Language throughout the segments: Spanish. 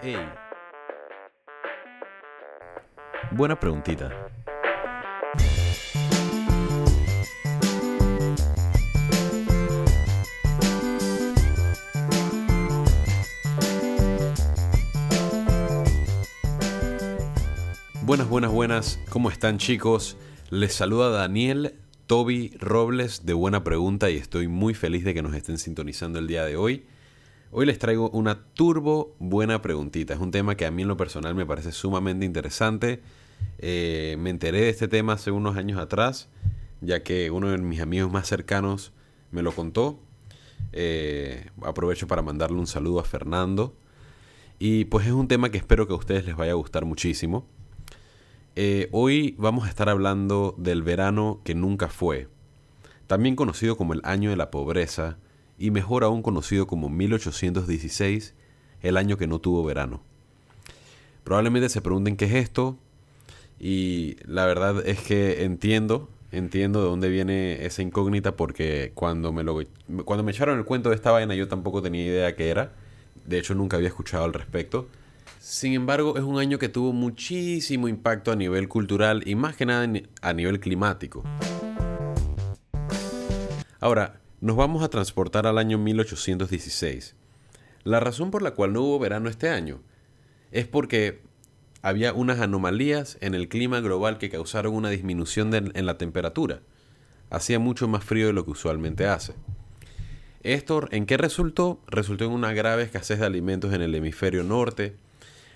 Hey. Buena preguntita. Buenas, buenas, buenas. ¿Cómo están chicos? Les saluda Daniel Toby Robles de Buena Pregunta y estoy muy feliz de que nos estén sintonizando el día de hoy. Hoy les traigo una turbo buena preguntita. Es un tema que a mí en lo personal me parece sumamente interesante. Eh, me enteré de este tema hace unos años atrás, ya que uno de mis amigos más cercanos me lo contó. Eh, aprovecho para mandarle un saludo a Fernando. Y pues es un tema que espero que a ustedes les vaya a gustar muchísimo. Eh, hoy vamos a estar hablando del verano que nunca fue, también conocido como el año de la pobreza y mejor aún conocido como 1816, el año que no tuvo verano. Probablemente se pregunten qué es esto y la verdad es que entiendo, entiendo de dónde viene esa incógnita porque cuando me, lo, cuando me echaron el cuento de esta vaina yo tampoco tenía idea qué era, de hecho nunca había escuchado al respecto. Sin embargo, es un año que tuvo muchísimo impacto a nivel cultural y más que nada a nivel climático. Ahora, nos vamos a transportar al año 1816. La razón por la cual no hubo verano este año es porque había unas anomalías en el clima global que causaron una disminución en la temperatura. Hacía mucho más frío de lo que usualmente hace. ¿Esto en qué resultó? Resultó en una grave escasez de alimentos en el hemisferio norte,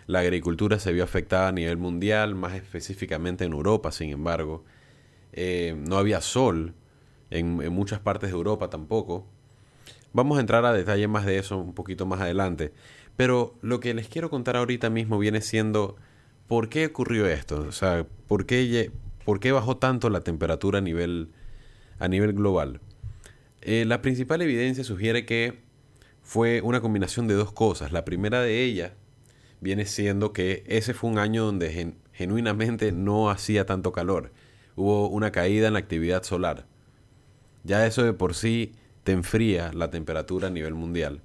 la agricultura se vio afectada a nivel mundial, más específicamente en Europa, sin embargo. Eh, no había sol en, muchas partes de Europa tampoco. Vamos a entrar a detalle más de eso un poquito más adelante. Pero lo que les quiero contar ahorita mismo viene siendo por qué ocurrió esto. O sea, por qué, bajó tanto la temperatura a nivel, a nivel global. Eh, la principal evidencia sugiere que fue una combinación de dos cosas. La primera de ellas viene siendo que ese fue un año donde genuinamente no hacía tanto calor. Hubo una caída en la actividad solar. Ya eso de por sí te enfría la temperatura a nivel mundial.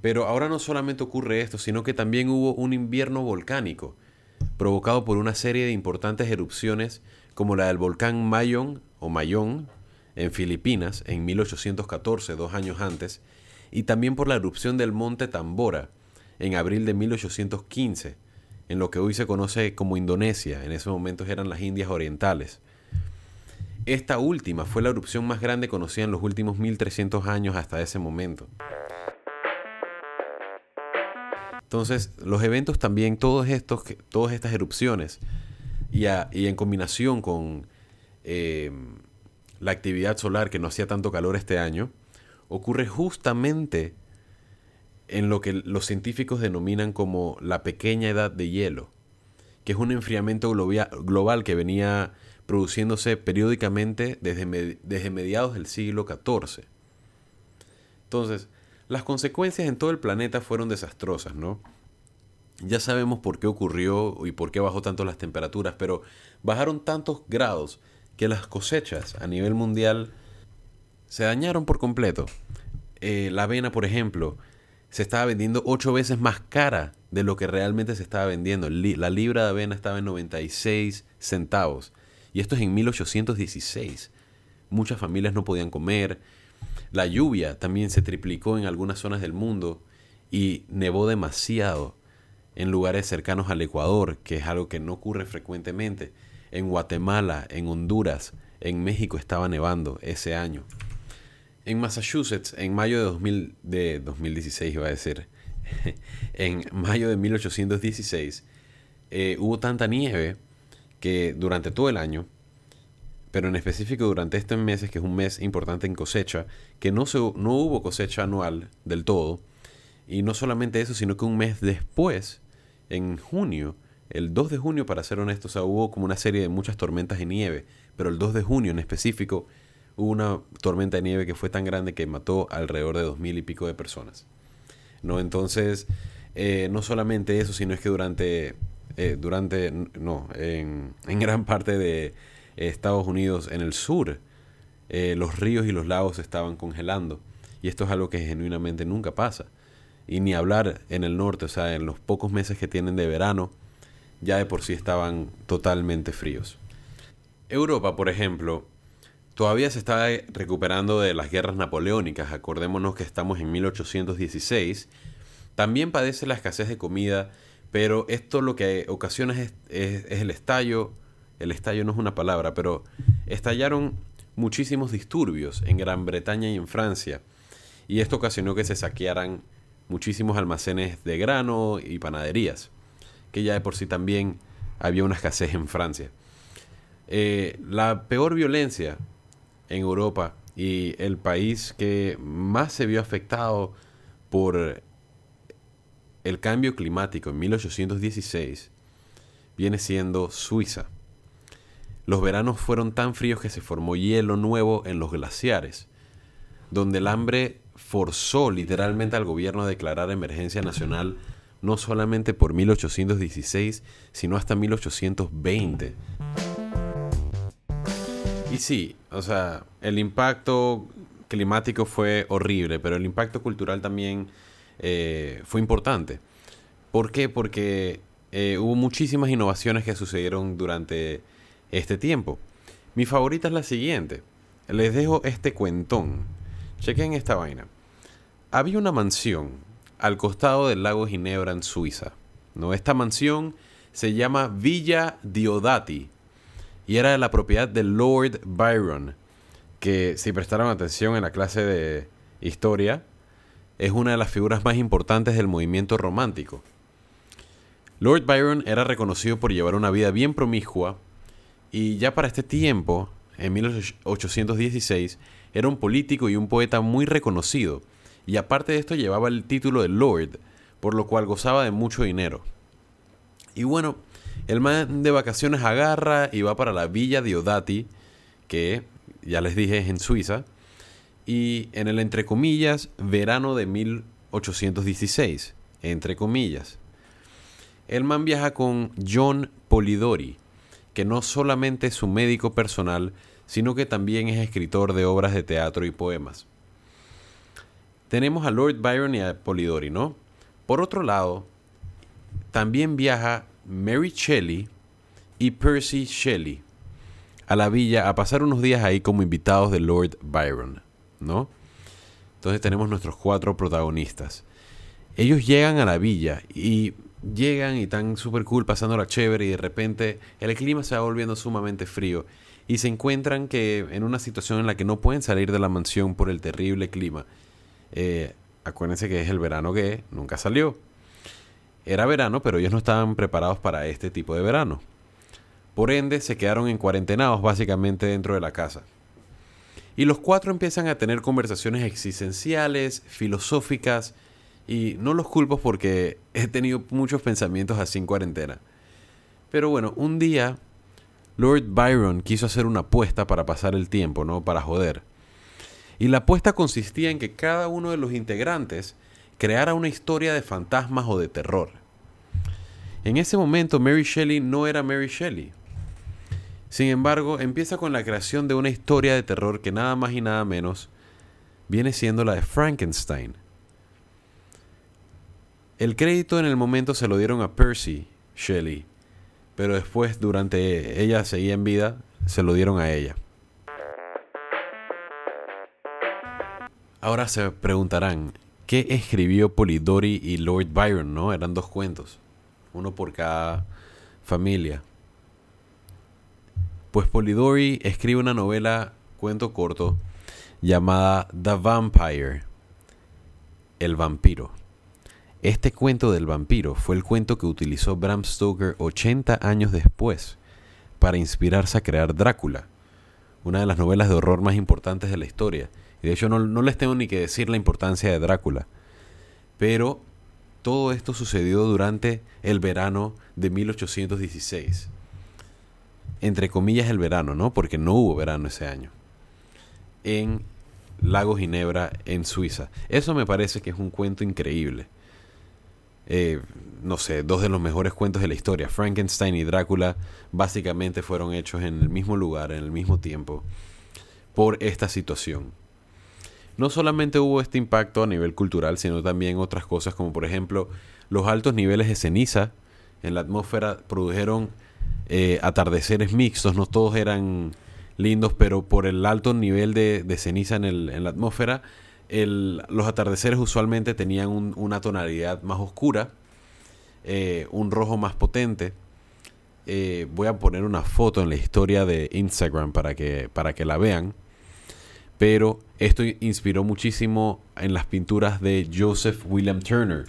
Pero ahora no solamente ocurre esto, sino que también hubo un invierno volcánico, provocado por una serie de importantes erupciones como la del volcán Mayon o Mayón en Filipinas en 1814, dos años antes, y también por la erupción del monte Tambora en abril de 1815, en lo que hoy se conoce como Indonesia, en esos momentos eran las Indias Orientales. Esta última fue la erupción más grande conocida en los últimos 1300 años hasta ese momento. Entonces, los eventos también, todos estos, todas estas erupciones, y, en combinación con eh, la actividad solar que no hacía tanto calor este año, ocurre justamente en lo que los científicos denominan como la pequeña edad de hielo, que es un enfriamiento global que venía produciéndose periódicamente desde, desde mediados del siglo XIV. Entonces, las consecuencias en todo el planeta fueron desastrosas, ¿no? Ya sabemos por qué ocurrió y por qué bajó tanto las temperaturas, pero bajaron tantos grados que las cosechas a nivel mundial se dañaron por completo. Eh, la avena, por ejemplo, se estaba vendiendo ocho veces más cara de lo que realmente se estaba vendiendo. La libra de avena estaba en 96 centavos. Y esto es en 1816. Muchas familias no podían comer. La lluvia también se triplicó en algunas zonas del mundo y nevó demasiado en lugares cercanos al Ecuador, que es algo que no ocurre frecuentemente. En Guatemala, en Honduras, en México estaba nevando ese año. En Massachusetts, en mayo de, 2000, de 2016, iba a decir, en mayo de 1816, eh, hubo tanta nieve que durante todo el año, pero en específico durante este mes, que es un mes importante en cosecha, que no, se, no hubo cosecha anual del todo, y no solamente eso, sino que un mes después, en junio, el 2 de junio para ser honestos, hubo como una serie de muchas tormentas de nieve, pero el 2 de junio en específico hubo una tormenta de nieve que fue tan grande que mató alrededor de dos mil y pico de personas. ¿no? Entonces, eh, no solamente eso, sino es que durante, eh, durante no, en, en, gran parte de Estados Unidos, en el sur, eh, los ríos y los lagos estaban congelando. Y esto es algo que genuinamente nunca pasa. y ni hablar en el norte, o sea, en los pocos meses que tienen de verano, ya de por sí estaban totalmente fríos. Europa, por ejemplo, todavía se está recuperando de las guerras napoleónicas, acordémonos que estamos en 1816, también padece la escasez de comida, pero esto lo que ocasiona es, es el estallo, el estallo no es una palabra, pero estallaron muchísimos disturbios en Gran Bretaña y en Francia, y esto ocasionó que se saquearan muchísimos almacenes de grano y panaderías, que ya de por sí también había una escasez en Francia. Eh, la peor violencia en Europa y el país que más se vio afectado por el cambio climático en 1816 viene siendo Suiza. Los veranos fueron tan fríos que se formó hielo nuevo en los glaciares, donde el hambre forzó literalmente al gobierno a declarar emergencia nacional no solamente por 1816, sino hasta 1820. Y sí, o sea, el impacto climático fue horrible, pero el impacto cultural también eh, fue importante. ¿Por qué? Porque eh, hubo muchísimas innovaciones que sucedieron durante este tiempo. Mi favorita es la siguiente. Les dejo este cuentón. Chequen esta vaina. Había una mansión al costado del lago Ginebra en Suiza. ¿no? Esta mansión se llama Villa Diodati y era de la propiedad de Lord Byron, que si prestaron atención en la clase de historia, es una de las figuras más importantes del movimiento romántico. Lord Byron era reconocido por llevar una vida bien promiscua y ya para este tiempo, en 1816, era un político y un poeta muy reconocido y aparte de esto llevaba el título de Lord, por lo cual gozaba de mucho dinero. Y bueno, el man de vacaciones agarra y va para la villa de Odati, que ya les dije es en Suiza, y en el entre comillas verano de 1816, entre comillas. El man viaja con John Polidori, que no solamente es su médico personal, sino que también es escritor de obras de teatro y poemas tenemos a Lord Byron y a Polidori, ¿no? Por otro lado, también viaja Mary Shelley y Percy Shelley a la villa a pasar unos días ahí como invitados de Lord Byron, ¿no? Entonces tenemos nuestros cuatro protagonistas. Ellos llegan a la villa y llegan y están súper cool, pasando la chévere y de repente el clima se va volviendo sumamente frío y se encuentran que en una situación en la que no pueden salir de la mansión por el terrible clima eh, acuérdense que es el verano que nunca salió. Era verano, pero ellos no estaban preparados para este tipo de verano. Por ende, se quedaron en cuarentenados básicamente dentro de la casa. Y los cuatro empiezan a tener conversaciones existenciales, filosóficas, y no los culpo porque he tenido muchos pensamientos así en cuarentena. Pero bueno, un día Lord Byron quiso hacer una apuesta para pasar el tiempo, ¿no? Para joder. Y la apuesta consistía en que cada uno de los integrantes creara una historia de fantasmas o de terror. En ese momento Mary Shelley no era Mary Shelley. Sin embargo, empieza con la creación de una historia de terror que nada más y nada menos viene siendo la de Frankenstein. El crédito en el momento se lo dieron a Percy Shelley, pero después, durante ella seguía en vida, se lo dieron a ella. Ahora se preguntarán, ¿qué escribió Polidori y Lord Byron? ¿No? Eran dos cuentos, uno por cada familia. Pues Polidori escribe una novela, cuento corto, llamada The Vampire, el vampiro. Este cuento del vampiro fue el cuento que utilizó Bram Stoker 80 años después para inspirarse a crear Drácula, una de las novelas de horror más importantes de la historia y de hecho no, les tengo ni que decir la importancia de Drácula. Pero todo esto sucedió durante el verano de 1816. Entre comillas el verano, ¿no? Porque no hubo verano ese año. En Lago Ginebra, en Suiza. Eso me parece que es un cuento increíble. Eh, no sé, dos de los mejores cuentos de la historia. Frankenstein y Drácula básicamente fueron hechos en el mismo lugar, en el mismo tiempo, por esta situación. no solamente hubo este impacto a nivel cultural, sino también otras cosas como por ejemplo los altos niveles de ceniza en la atmósfera produjeron eh, atardeceres mixtos, no todos eran lindos, pero por el alto nivel de, ceniza en, la atmósfera, los atardeceres usualmente tenían una tonalidad más oscura, eh, un rojo más potente. Eh, voy a poner una foto en la historia de Instagram para que, para que la vean. Pero esto inspiró muchísimo en las pinturas de Joseph William Turner.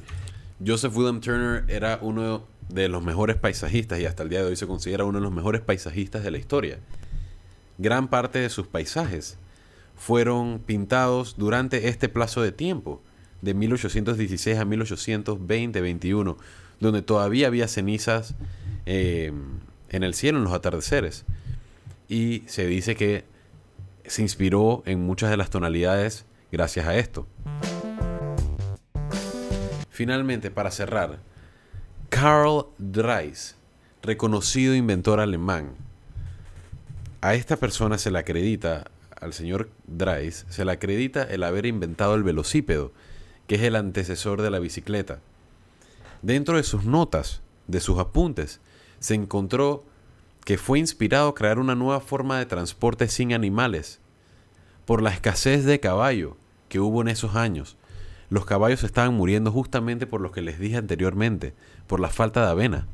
Joseph William Turner era uno de los mejores paisajistas y hasta el día de hoy se considera uno de los mejores paisajistas de la historia. Gran parte de sus paisajes fueron pintados durante este plazo de tiempo, de 1816 a 1820-21, donde todavía había cenizas eh, en el cielo, en los atardeceres. Y se dice que se inspiró en muchas de las tonalidades gracias a esto. Finalmente, para cerrar, Karl Dreis, reconocido inventor alemán. A esta persona se le acredita, al señor Dreis, se le acredita el haber inventado el velocípedo, que es el antecesor de la bicicleta. Dentro de sus notas, de sus apuntes, se encontró que fue inspirado a crear una nueva forma de transporte sin animales, por la escasez de caballo que hubo en esos años. Los caballos estaban muriendo justamente por lo que les dije anteriormente, por la falta de avena.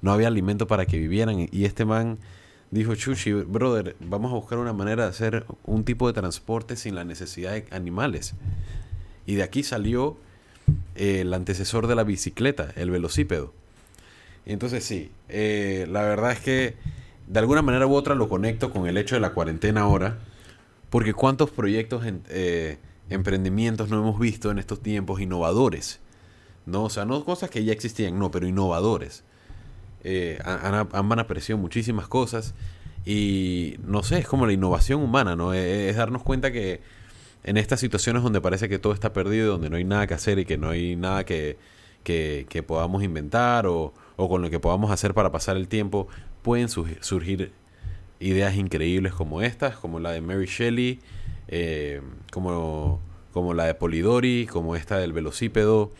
No había alimento para que vivieran y este man dijo, Chuchi, brother, vamos a buscar una manera de hacer un tipo de transporte sin la necesidad de animales. Y de aquí salió eh, el antecesor de la bicicleta, el velocípedo. Entonces sí, eh, la verdad es que de alguna manera u otra lo conecto con el hecho de la cuarentena ahora, porque cuántos proyectos, eh, emprendimientos no hemos visto en estos tiempos innovadores ¿no? O sea, no cosas que ya existían, no, pero innovadores. Eh, han, han, aparecido muchísimas cosas y no sé, es como la innovación humana, ¿no? Es, darnos cuenta que en estas situaciones donde parece que todo está perdido, donde no hay nada que hacer y que no hay nada que, que, podamos inventar o, o, con lo que podamos hacer para pasar el tiempo, pueden surgir ideas increíbles como estas, como la de Mary Shelley, eh, como, como la de Polidori, como esta del velocípedo.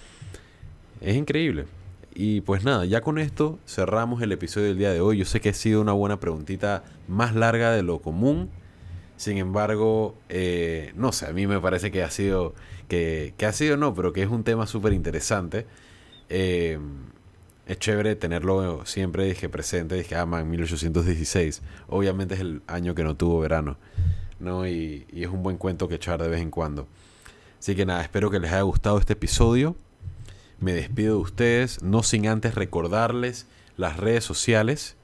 Es increíble. Y pues nada, ya con esto cerramos el episodio del día de hoy. Yo sé que ha sido una buena preguntita más larga de lo común. Sin embargo, eh, no sé, a mí me parece que ha sido, que, que ha sido no, pero que es un tema súper interesante. Eh, es chévere tenerlo siempre dije, presente. Dije, ah, man, 1816. Obviamente es el año que no tuvo verano. ¿No? Y, y es un buen cuento que echar de vez en cuando. Así que nada, espero que les haya gustado este episodio. Me despido de ustedes, no sin antes recordarles las redes sociales.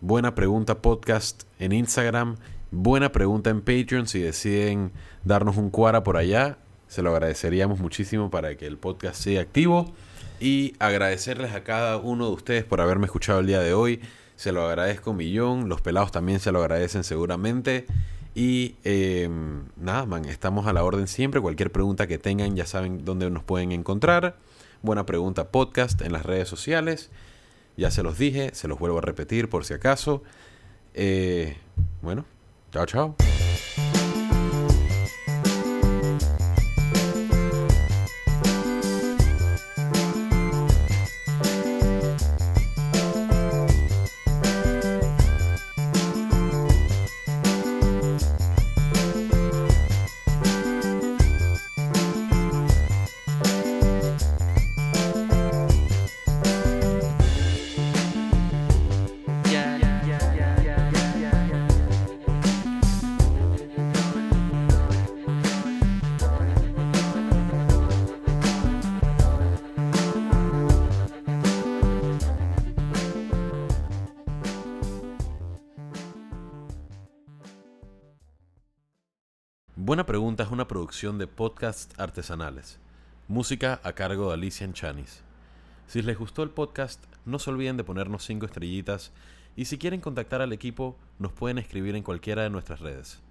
Buena Pregunta Podcast en Instagram. Buena Pregunta en Patreon. Si deciden darnos un cuara por allá, se lo agradeceríamos muchísimo para que el podcast siga activo. Y agradecerles a cada uno de ustedes por haberme escuchado el día de hoy. Se lo agradezco un millón. Los pelados también se lo agradecen seguramente. Y eh, nada, man, estamos a la orden siempre. Cualquier pregunta que tengan, ya saben dónde nos pueden encontrar. Buena pregunta podcast en las redes sociales. Ya se los dije, se los vuelvo a repetir por si acaso. Eh, bueno, chao, chao. Buena Pregunta es una producción de podcasts artesanales. Música a cargo de Alicia Chanis. Si les gustó el podcast, no se olviden de ponernos 5 estrellitas y si quieren contactar al equipo, nos pueden escribir en cualquiera de nuestras redes.